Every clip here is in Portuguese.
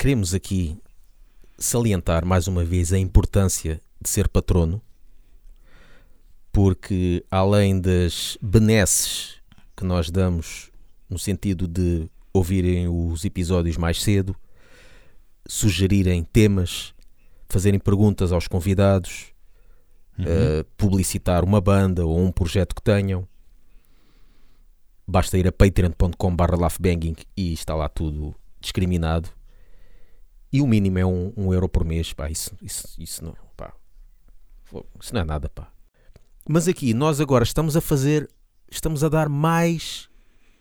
queremos aqui salientar mais uma vez a importância de ser patrono, porque além das benesses que nós damos no sentido de ouvirem os episódios mais cedo, sugerirem temas, fazerem perguntas aos convidados, Uhum. uh, publicitar uma banda ou um projeto que tenham. Basta ir a patreon.com.br laughbanging e está lá tudo discriminado. E o mínimo é um, um euro por mês, pá, isso, isso, isso, não, pá, isso não é nada, pá. Mas aqui, nós agora estamos a fazer, estamos a dar mais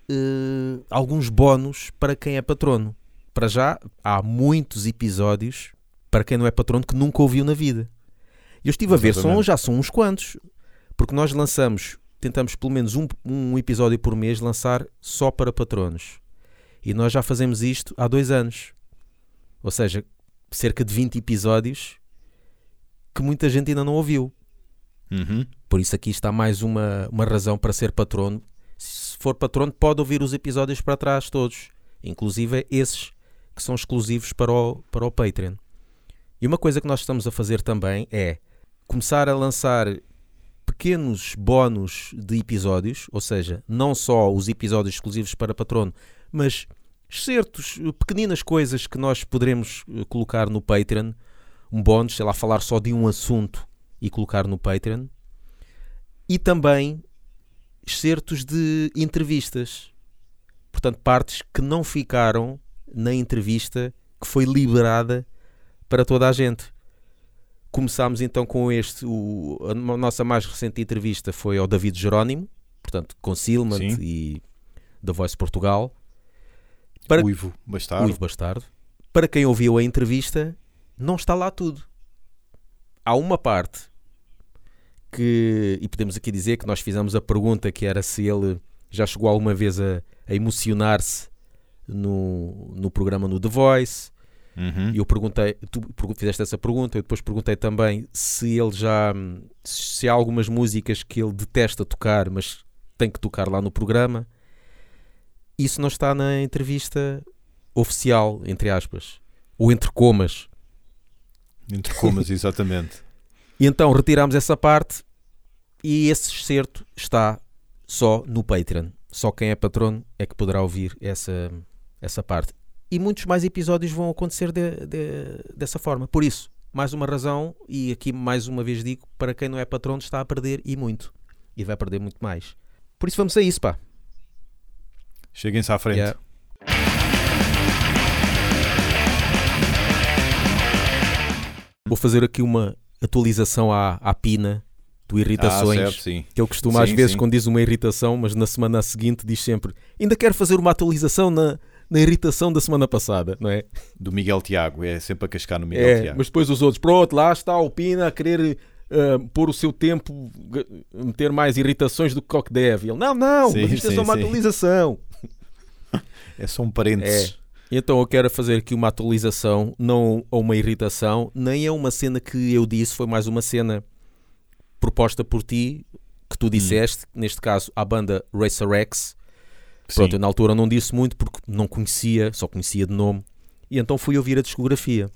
uh, alguns bónus para quem é patrono. Para já, há muitos episódios para quem não é patrono que nunca ouviu na vida. Eu estive a ver, são, Exatamente. já são uns quantos. Porque nós lançamos, tentamos pelo menos um, um episódio por mês lançar só para patronos. E nós já fazemos isto há dois anos. Ou seja, cerca de 20 episódios que muita gente ainda não ouviu. Uhum. Por isso aqui está mais uma, uma razão para ser patrono. Se for patrono, pode ouvir os episódios para trás todos. Inclusive esses que são exclusivos para o, para o Patreon. E uma coisa que nós estamos a fazer também é começar a lançar pequenos bónus de episódios, ou seja, não só os episódios exclusivos para patrono, mas certos, pequeninas coisas que nós poderemos eh, colocar no Patreon, um bónus, sei lá, falar só de um assunto e colocar no Patreon, e também excertos de entrevistas. Portanto, partes que não ficaram na entrevista que foi liberada para toda a gente. Começámos então com este. O, a nossa mais recente entrevista foi ao David Jerónimo, portanto, Concealment Sim. e da Voice Portugal. Para- Uivo, bastardo. Uivo Bastardo. Para quem ouviu a entrevista, não está lá tudo. Há uma parte que, e podemos aqui dizer que nós fizemos a pergunta que era se ele já chegou alguma vez a, a emocionar-se no, no programa no The Voice. Uhum. E eu perguntei, tu fizeste essa pergunta, eu depois perguntei também se ele já, se há algumas músicas que ele detesta tocar, mas tem que tocar lá no programa. Isso não está na entrevista oficial, entre aspas, ou entre comas. Entre comas, exatamente. E então retirámos essa parte e esse excerto está só no Patreon. Só quem é patrono é que poderá ouvir essa, essa parte. E muitos mais episódios vão acontecer de- de- dessa forma. Por isso, mais uma razão, e aqui mais uma vez digo, para quem não é patrono está a perder e muito. E vai perder muito mais. Por isso vamos a isso, pá. Cheguem-se à frente. Yeah. Vou fazer aqui uma atualização à, à Pina do Ah, Irritações. certo, sim. Que ele costuma às Sim, vezes, sim. quando diz uma irritação, mas na semana seguinte diz sempre ainda quero fazer uma atualização na, na irritação da semana passada, não é? Do Miguel Tiago. É sempre a cascar no Miguel É, Tiago. mas depois os outros, pronto, lá está o Pina a querer ah, pôr o seu tempo, meter mais irritações do que o que deve. Ele, não, não, Sim, mas isto é só uma atualização. É só um parênteses. Então eu quero fazer aqui uma atualização, não a uma irritação, nem é uma cena que eu disse, foi mais uma cena proposta por ti, que tu disseste, neste caso à banda Racer X. Pronto, eu na altura não disse muito porque não conhecia, só conhecia de nome. E então fui ouvir a discografia.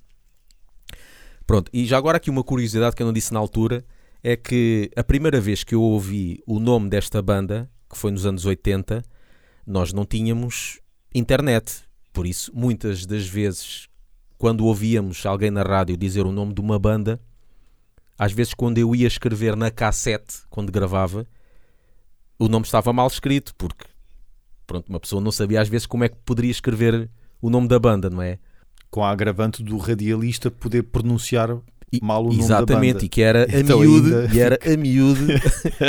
Pronto, e já agora aqui uma curiosidade que eu não disse na altura é que a primeira vez que eu ouvi o nome desta banda, que foi nos anos 80, nós não tínhamos internet. Por isso, muitas das vezes, quando ouvíamos alguém na rádio dizer o nome de uma banda, às vezes quando eu ia escrever na cassete, quando gravava, o nome estava mal escrito, porque pronto, uma pessoa não sabia às vezes como é que poderia escrever o nome da banda, não é? Com a agravante do radialista poder pronunciar E- mal o nome da Exatamente, e que era a Então miúde, ainda e era a miúde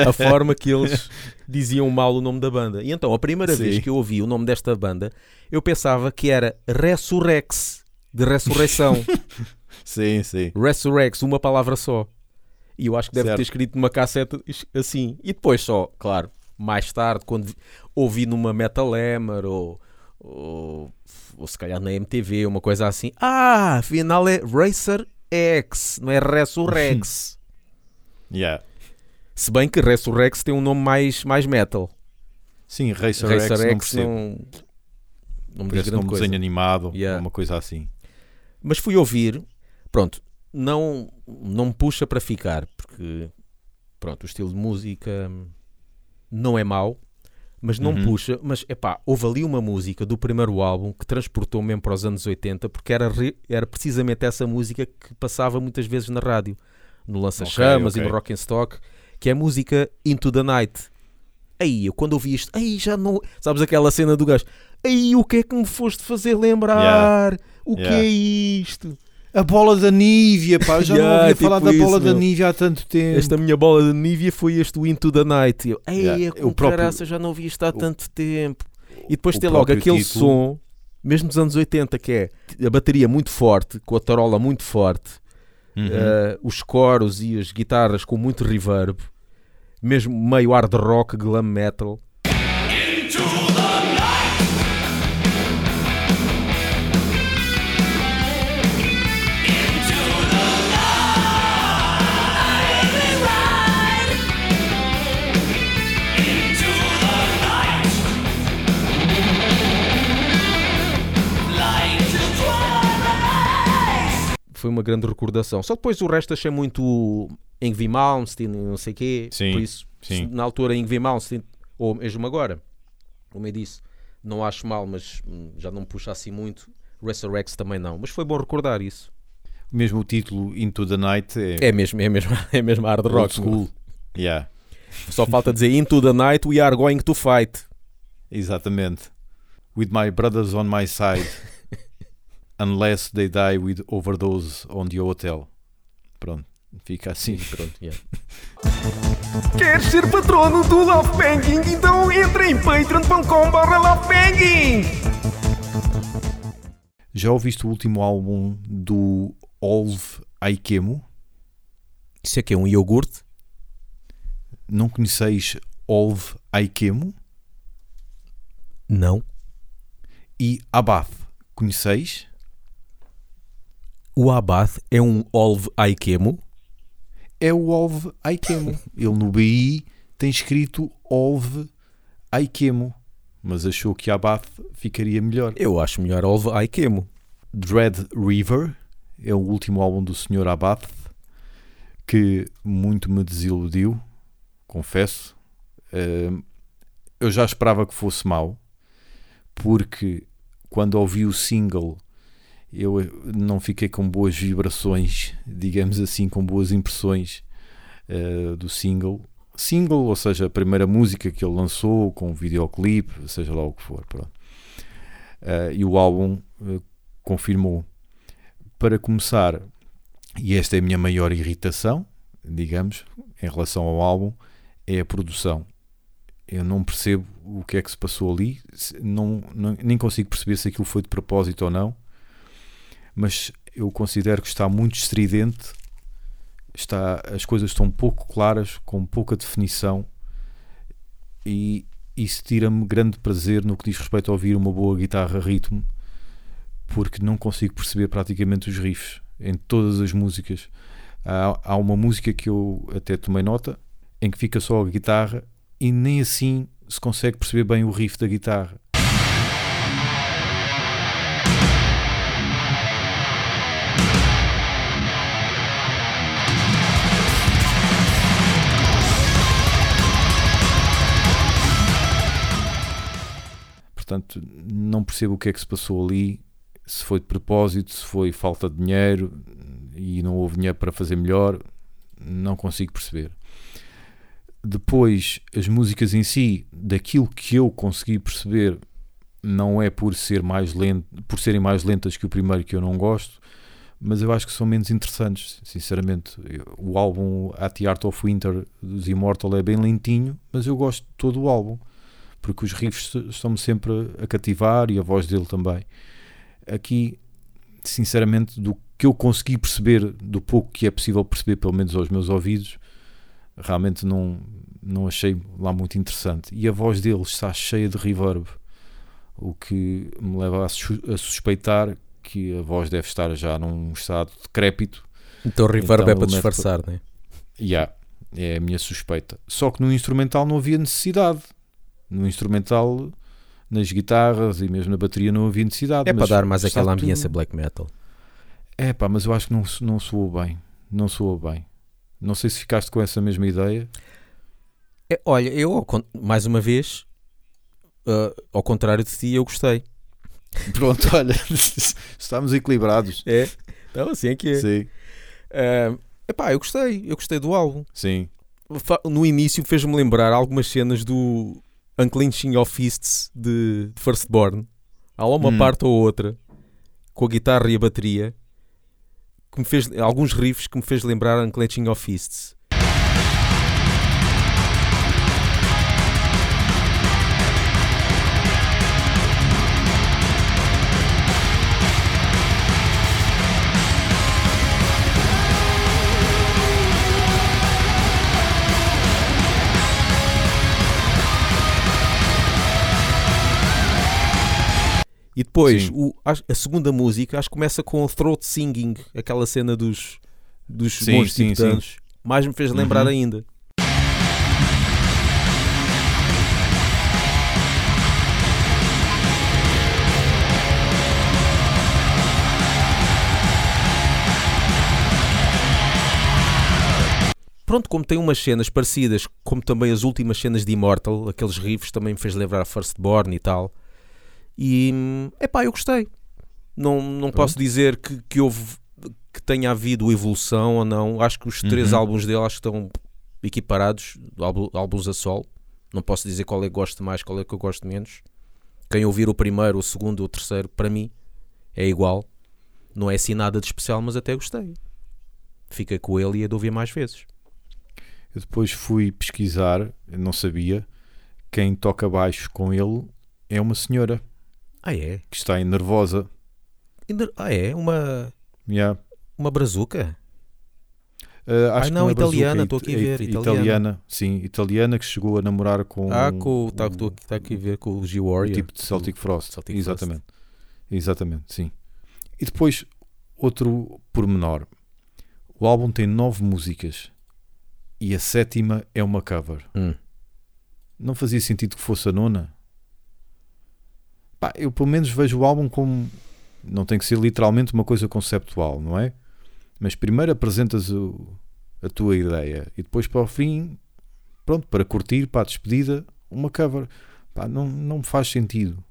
a forma que eles diziam mal o nome da banda. E então, a primeira vez Sim. que eu ouvi o nome desta banda, eu pensava que era Resurrex, de ressurreição. Sim, sim. Resurrex, uma palavra só. E eu acho que deve Certo. ter escrito numa cassete assim. E depois só, claro, mais tarde, quando vi- ouvi numa Metal Hammer ou, ou, ou se calhar na MTV, uma coisa assim. Ah, afinal é Racer X, não é Resurrex. Yeah. se bem que Resurrex tem um nome mais, mais metal. Sim, Racer, Racer X, não não, não me diz grande um coisa. desenho animado, Yeah. uma coisa assim. Mas fui ouvir, pronto, não, não me puxa para ficar, porque pronto, o estilo de música não é mau, mas não Uhum. puxa. Mas epá, houve ali uma música do primeiro álbum que transportou mesmo para os anos 80, porque era, re- era precisamente essa música que passava muitas vezes na rádio, no Lança-Chamas Ok, ok. e no Rock and Stock, que é a música Into the Night. Aí, eu quando ouvi isto, aí já não. Sabes aquela cena do gajo? Aí, o que é que me foste fazer lembrar? O que Yeah. é isto? A bola da Nívia, pá, eu já Yeah, não ouvia tipo falar da bola isso, da meu. Nívia há tanto tempo. Esta minha bola de Nívia foi este Into the Night. Eu, ei, Yeah, é o com próprio- caraça, já não ouvi isto há o- tanto tempo. E depois o tem logo aquele título- som, mesmo dos anos 80, que é a bateria muito forte, com a tarola muito forte, Uhum. eh, os coros e as guitarras com muito reverb, mesmo meio hard rock, glam metal. Foi uma grande recordação. Só depois o resto achei muito Ingvi Malmsteen, não sei o quê. Sim, Por isso, sim. na altura Ingvi Malmsteen, ou mesmo agora, como eu disse, não acho mal, mas hum, já não me puxa assim muito. Resurrex também não. Mas foi bom recordar isso. Mesmo o título Into the Night é, É mesmo, é mesmo, é mesmo hard rock. school. Yeah, Só falta dizer Into the night we are going to fight. exatamente. With my brothers on my side. Unless they die with overdose on the hotel. Pronto, fica assim. Pronto, yeah. Queres ser patrono do Love Banking? Então entra em patreon.com.br. Já ouviste o último álbum do Olve Aikemo? Isso é que é um iogurte? Não conheceis Olve Aikemo? Não. E Abath, conheceis? O Abath é um Olve Aikemo. É o Olve Aikemo. Ele no BI tem escrito Olve Aikemo, mas achou que Abath ficaria melhor. Eu acho melhor Olve Aikemo. Dread River é o último álbum do Sr. Abath que muito me desiludiu, confesso. Eu já esperava que fosse mau, porque quando ouvi o single eu eh, não fiquei com boas vibrações, digamos assim, com boas impressões eh, do single. Single, ou seja, a primeira música que ele lançou, com o videoclipe, seja lá o que for. Pronto. Eh, e o álbum eh, confirmou. Para começar, e esta é a minha maior irritação, digamos, em relação ao álbum, é a produção. Eu não percebo o que é que se passou ali, não, não- nem consigo perceber se aquilo foi de propósito ou não, mas eu considero que está muito estridente, está, as coisas estão pouco claras, com pouca definição, e isso tira-me grande prazer no que diz respeito a ouvir uma boa guitarra ritmo, porque não consigo perceber praticamente os riffs em todas as músicas. Há, há uma música que eu até tomei nota em que fica só a guitarra e nem assim se consegue perceber bem o riff da guitarra. Portanto, não percebo o que é que se passou ali, se foi de propósito, se foi falta de dinheiro e não houve dinheiro para fazer melhor, não consigo perceber. Depois, as músicas em si, daquilo que eu consegui perceber, não é por, ser mais lento, por serem mais lentas que o primeiro que eu não gosto, mas eu acho que são menos interessantes, sinceramente. O álbum At the Art of Winter dos Immortal é bem lentinho, mas eu gosto de todo o álbum, porque os riffs estão-me sempre a cativar e a voz dele também. Aqui, sinceramente, do que eu consegui perceber, do pouco que é possível perceber, pelo menos aos meus ouvidos, realmente não, não achei lá muito interessante. E a voz dele está cheia de reverb, o que me leva a, sus- a suspeitar que a voz deve estar já num estado decrépito. Então o reverb Então é para ele mete- disfarçar, né? Há, é a minha suspeita. Só que no instrumental não havia necessidade. No instrumental, nas guitarras e mesmo na bateria não havia necessidade. É para dar mais aquela tudo- ambiência black metal. É pá, mas eu acho que não, não soou bem. Não soou bem. Não sei se ficaste com essa mesma ideia. É, olha, eu, mais uma vez, ah, ao contrário de ti, eu gostei. Pronto, olha, estamos equilibrados. É? Então, assim é que é. Sim, Ah, epá, eu gostei. Eu gostei do álbum. sim. No início fez-me lembrar algumas cenas do Unclenching of Fists de Firstborn. Há lá uma Hum. parte ou outra com a guitarra e a bateria que me fez alguns riffs que me fez lembrar Unclenching of Fists. E depois, Sim. o- a, segunda música, acho que começa com o throat singing, aquela cena dos, dos Sim, monstros sim, tibetanos. Mais me fez lembrar Uhum. ainda. Pronto, como tem umas cenas parecidas, como também as últimas cenas de Immortal, aqueles riffs também me fez lembrar a Firstborn e tal. E é pá, eu gostei. Não, não posso dizer que, que houve que tenha havido evolução ou não. Acho que os três Uhum. álbuns dele acho que estão equiparados, álbuns a sol. Não posso dizer qual é que gosto mais, qual é que eu gosto menos. Quem ouvir o primeiro, o segundo ou o terceiro, para mim é igual. Não é assim nada de especial, mas até gostei. Fica com ele e é de ouvir mais vezes. Eu depois fui pesquisar, não sabia. Quem toca baixo com ele é uma senhora Ah, é? que está em nervosa. Ah, é? Uma, Yeah. uma brazuca? Uh, acho que não, é italiana, estou aqui a ver, it- italiana. sim, italiana que chegou a namorar com Ah, com, tá, o- estou aqui, tá aqui a ver com o o G-Warrior. tipo de Celtic Frost. Celtic Exatamente. Exatamente, sim. E depois, outro pormenor. O álbum tem nove músicas e a sétima é uma cover. Hum. Não fazia sentido que fosse a nona? Pá, eu pelo menos vejo o álbum como. Não tem que ser literalmente uma coisa conceptual, não é? Mas primeiro apresentas o- a tua ideia e depois para o fim, pronto, para curtir, para a despedida, uma cover. Pá, não, não me faz sentido.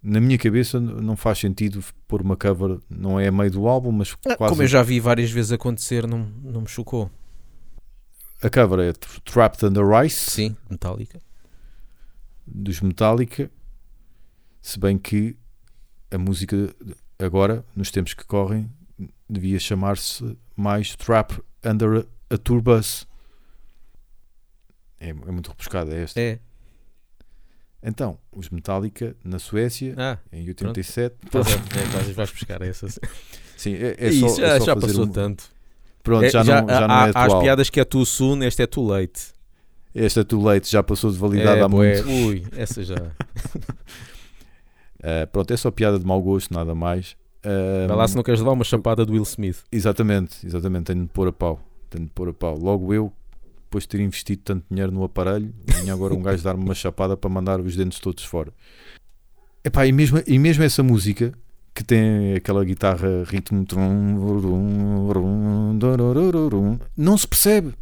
Na minha cabeça não faz sentido pôr uma cover, não é a meio do álbum, mas Ah, quase. Como eu já vi várias vezes acontecer, não, não me chocou. A cover é Tra- Trapped Under Ice. Sim, metálica. dos Metallica, se bem que a música agora, nos tempos que correm, devia chamar-se mais Trap Under a, a Tour Bus. É, é muito rebuscada esta. É. Então, os Metallica na Suécia, Ah, em 87, estás a- é, estás- vais buscar essa. sim, é, É é só, isso, é já, só já passou um- tanto. Pronto, É, já, não, já não há, é há as atual. piadas que é too soon, este é too late. Esta too late já passou de validade É, há muito. ui, essa já. Uh, pronto, é só piada de mau gosto, nada mais. Uh, Vai lá se não queres levar uma chapada do Will Smith. Exatamente, exatamente, tenho de pôr a pau. Tenho de pôr a pau. Logo eu, depois de ter investido tanto dinheiro no aparelho, vinha agora um gajo dar-me uma chapada para mandar os dentes todos fora. Epá, e, mesmo, e mesmo essa música que tem aquela guitarra ritmo não se percebe.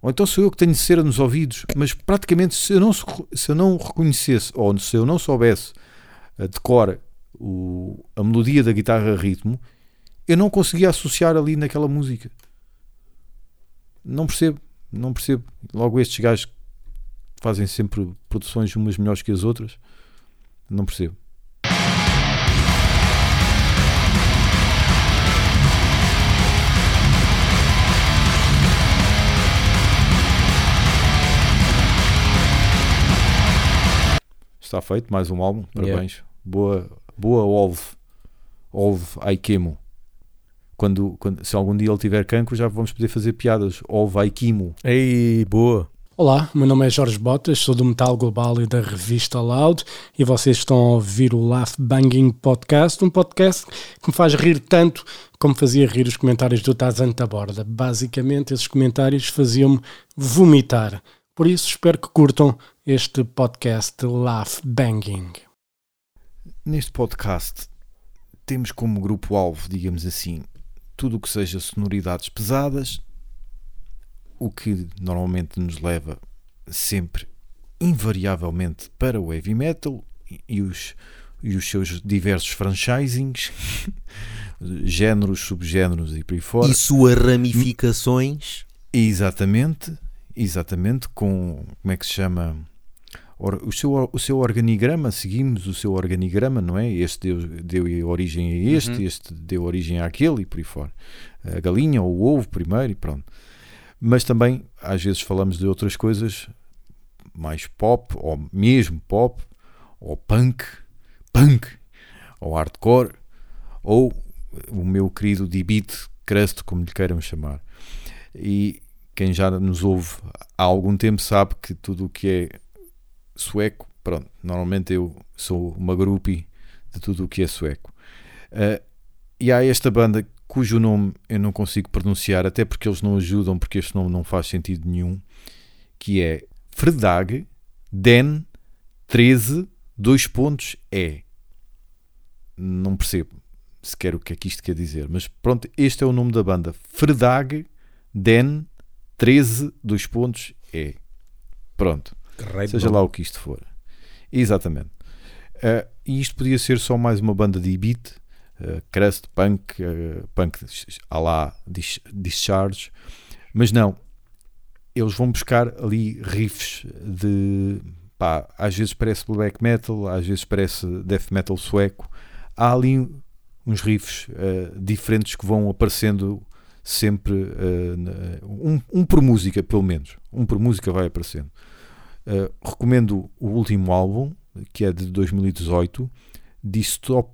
Ou então sou eu que tenho cera nos ouvidos, mas praticamente se eu não, se- eu não reconhecesse ou se eu não soubesse de cor o, a melodia da guitarra ritmo, eu não conseguia associar ali naquela música. Não percebo, não percebo. Logo estes gajos que fazem sempre produções umas melhores que as outras, não percebo. Está feito, mais um álbum, Yeah. Boa, boa Olve, Olve Aikemo. Quando, quando, se algum dia ele tiver cancro, já vamos poder fazer piadas. Olve Aikimo. Ei, boa. Olá, meu nome é Jorge Botas, sou do Metal Global e da revista Loud e vocês estão a ouvir o Laugh Banging Podcast, um podcast que me faz rir tanto como fazia rir os comentários do Tazan Taborda. Basicamente, esses comentários faziam-me vomitar. Por isso, espero que curtam este podcast Laugh Banging. Neste podcast temos como grupo-alvo, digamos assim, tudo o que seja sonoridades pesadas, o que normalmente nos leva sempre, invariavelmente, para o heavy metal e os, e os seus diversos franchisings, géneros, subgéneros e por aí fora. E suas ramificações. Exatamente, exatamente, com como é que se chama? O seu, o seu organigrama, seguimos o seu organigrama, não é? Este deu, deu origem a este, Uhum. este deu origem àquele e por aí fora. A galinha ou o ovo primeiro e pronto. Mas também, às vezes, falamos de outras coisas mais pop, ou mesmo pop, ou punk, punk, ou hardcore, ou o meu querido D-Beat, crust, como lhe queiram chamar. E quem já nos ouve há algum tempo sabe que tudo o que é sueco, pronto, normalmente eu sou uma groupie de tudo o que é sueco. Ah, e há esta banda cujo nome eu não consigo pronunciar, até porque eles não ajudam, porque este nome não faz sentido nenhum, que é Fredag Den 13 dois pontos E. Não percebo sequer o que é que isto quer dizer, mas pronto, este é o nome da banda. Fredag Den 13 dois pontos E. Pronto. Seja lá o que isto for. Exatamente. Ah, e isto podia ser só mais uma banda de beat, uh, crust, punk, uh, punk à lá dis- discharge, mas não. Eles vão buscar ali riffs de pá, às vezes parece black metal, às vezes parece death metal sueco. Há ali uns riffs uh, diferentes que vão aparecendo sempre, uh, um, um por música, pelo menos. Um por música vai aparecendo. Uh, recomendo o último álbum, que é de 2018, Distop...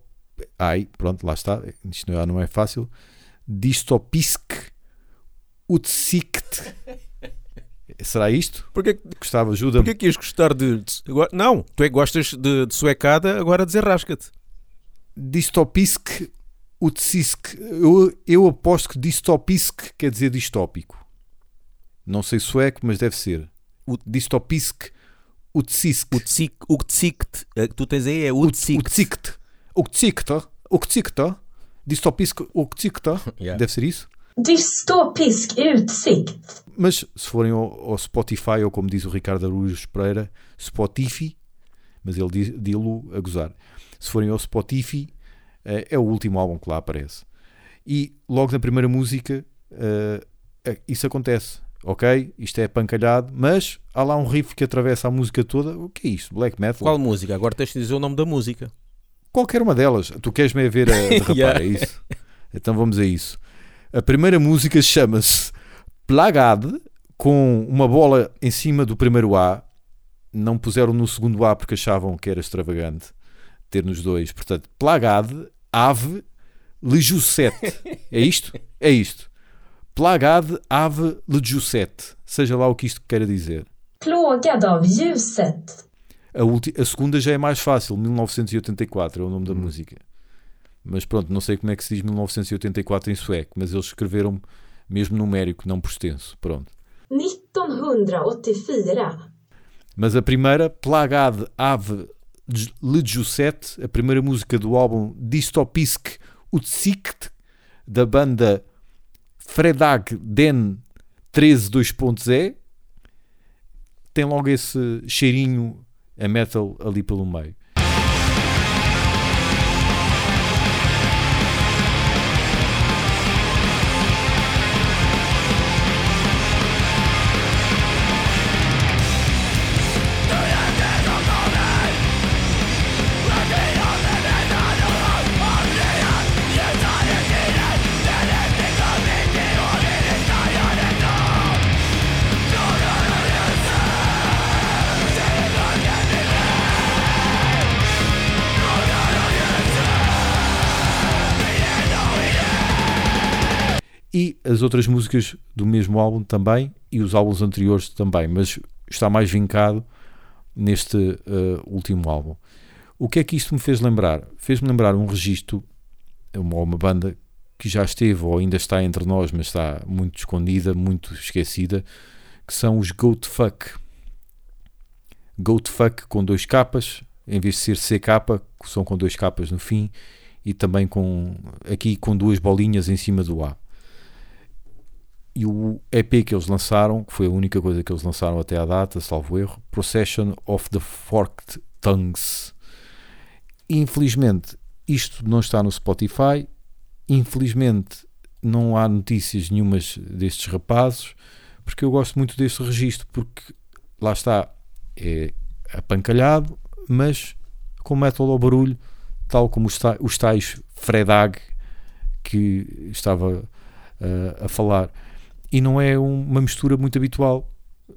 Ai, pronto, lá está, isto não é fácil. Distopisk Utsikt. Será isto? Porquê, Gostava, ajuda-me. porquê que ias gostar de, Não, tu é que gostas de, de suecada, agora desenrasca-te. Distopisk Utsisk. Eu, eu aposto que Distopisk quer dizer distópico. Não sei sueco, mas deve ser. O- Distopisk Utsisk. O tsict, eh, que tu tens aí é o tsict. Utsikt. Utsikt. Utsikt. Distopisk Utsikt. Yeah. Deve ser isso? Dystopisk utsikt. Mas se forem ao, ao Spotify, ou como diz o Ricardo Araújo Pereira, Spotify, mas ele diz- dilo a gozar. Se forem ao Spotify, eh, é o último álbum que lá aparece. E logo na primeira música, eh, isso acontece. Ok, isto é pancalhado, mas há lá um riff que atravessa a música toda. O que é isto? Black metal? Qual música? Agora tens de dizer o nome da música. Qualquer uma delas. Tu queres-me a ver a derrapar, Yeah. é isso? Então vamos a isso. A primeira música chama-se Plagade, com uma bola em cima do primeiro A. Não puseram no segundo A porque achavam que era extravagante ter nos dois. Portanto, Plagade, Ave, Lejusete. É isto? É isto. Plagade, Ave, Lejusete. Seja lá o que isto queira dizer. Plågad av ljuset. A, ulti- a segunda já é mais fácil, 1984 é o nome da Hum. música. Mas pronto, não sei como é que se diz 1984 em sueco, mas eles escreveram mesmo numérico, não por extenso. Pronto. 1984. Mas a primeira, Plagade Ave Ledjuset, a primeira música do álbum Dystopisk Utsikt, da banda Fredag Den 13 2.0, tem logo esse cheirinho a metal ali pelo meio. Outras músicas do mesmo álbum também e os álbuns anteriores também, mas está mais vincado neste eh, último álbum. O que é que isto me fez lembrar? Fez-me lembrar um registro, uma, uma banda que já esteve ou ainda está entre nós, mas está muito escondida, muito esquecida, que são os Goat Fuck. Goat Fuck com dois capas, em vez de ser CK, são com dois capas no fim, e também com aqui com duas bolinhas em cima do A. E o EP que eles lançaram, que foi a única coisa que eles lançaram até à data, salvo erro, Procession of the Forked Tongues. Infelizmente, isto não está no Spotify. Infelizmente, não há notícias nenhumas destes rapazes, porque eu gosto muito deste registro, porque lá está, é apancalhado, mas com metal ao barulho, tal como os, ta- os tais Fredag que estava uh, a falar. E não é um- uma mistura muito habitual,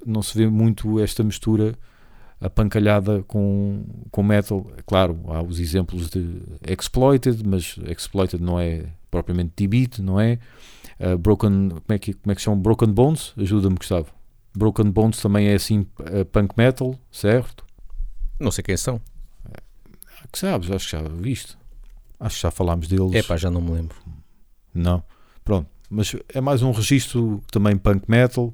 não se vê muito esta mistura apancalhada com, com metal. Claro, há os exemplos de Exploited, mas Exploited não é propriamente D-Beat, não é? Uh, broken, como é, que, como é que chama? Broken Bones? Ajuda-me, Gustavo. Broken Bones também é assim uh, punk metal, certo? Não sei quem são. Que sabes, acho que já viste. Acho que já falámos deles. É pá, já não me lembro. Não. Pronto. Mas é mais um registro também punk metal.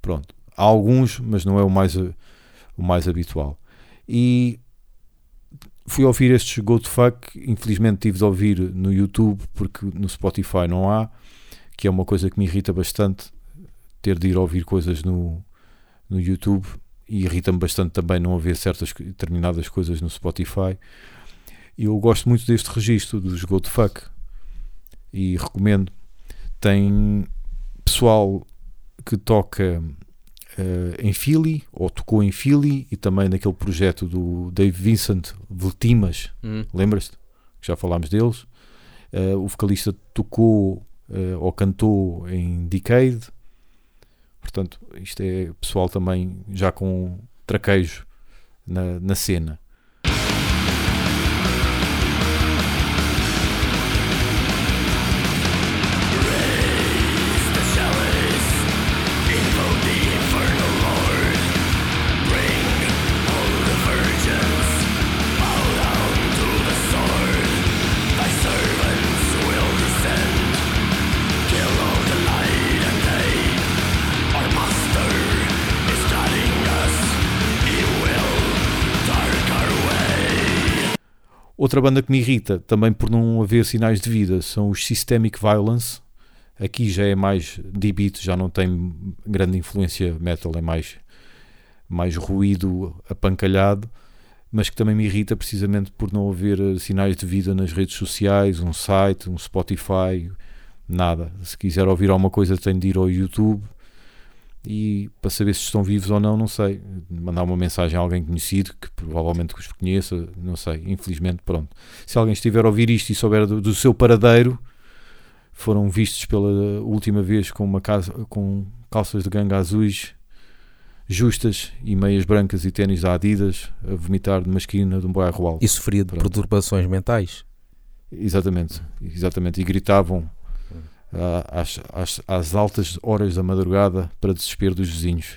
Pronto. Há alguns, mas não é o mais, o mais habitual. E fui ouvir estes Go to Fuck. Infelizmente tive de ouvir no YouTube porque no Spotify não há. Que é uma coisa que me irrita bastante. Ter de ir ouvir coisas no, no YouTube. E irrita-me bastante também não haver certas determinadas coisas no Spotify. E eu gosto muito deste registro dos Go to Fuck. E recomendo tem pessoal que toca uh, em Philly ou tocou em Philly e também naquele projeto do Dave Vincent Veltimas, Hum. lembras-te? Que já falámos deles. Uh, o vocalista tocou uh, ou cantou em Decade. Portanto, isto é pessoal também já com traquejo na, na cena. Outra banda que me irrita, também por não haver sinais de vida, são os Systemic Violence. Aqui já é mais D-beat, já não tem grande influência metal, é mais, mais ruído apancalhado, mas que também me irrita precisamente por não haver eh, sinais de vida nas redes sociais, um site, um Spotify, nada. Se quiser ouvir alguma coisa tem de ir ao YouTube e para saber se estão vivos ou não, não sei. Mandar uma mensagem a alguém conhecido que provavelmente os conheça, não sei. Infelizmente, pronto. Se alguém estiver a ouvir isto e souber do, do seu paradeiro, foram vistos pela última vez com uma casa com calças de ganga azuis justas e meias brancas e ténis da Adidas a vomitar numa esquina de um bairro alto. E sofria de Pronto. perturbações mentais. Exatamente, exatamente. E gritavam às, às, às altas horas da madrugada para desespero dos vizinhos.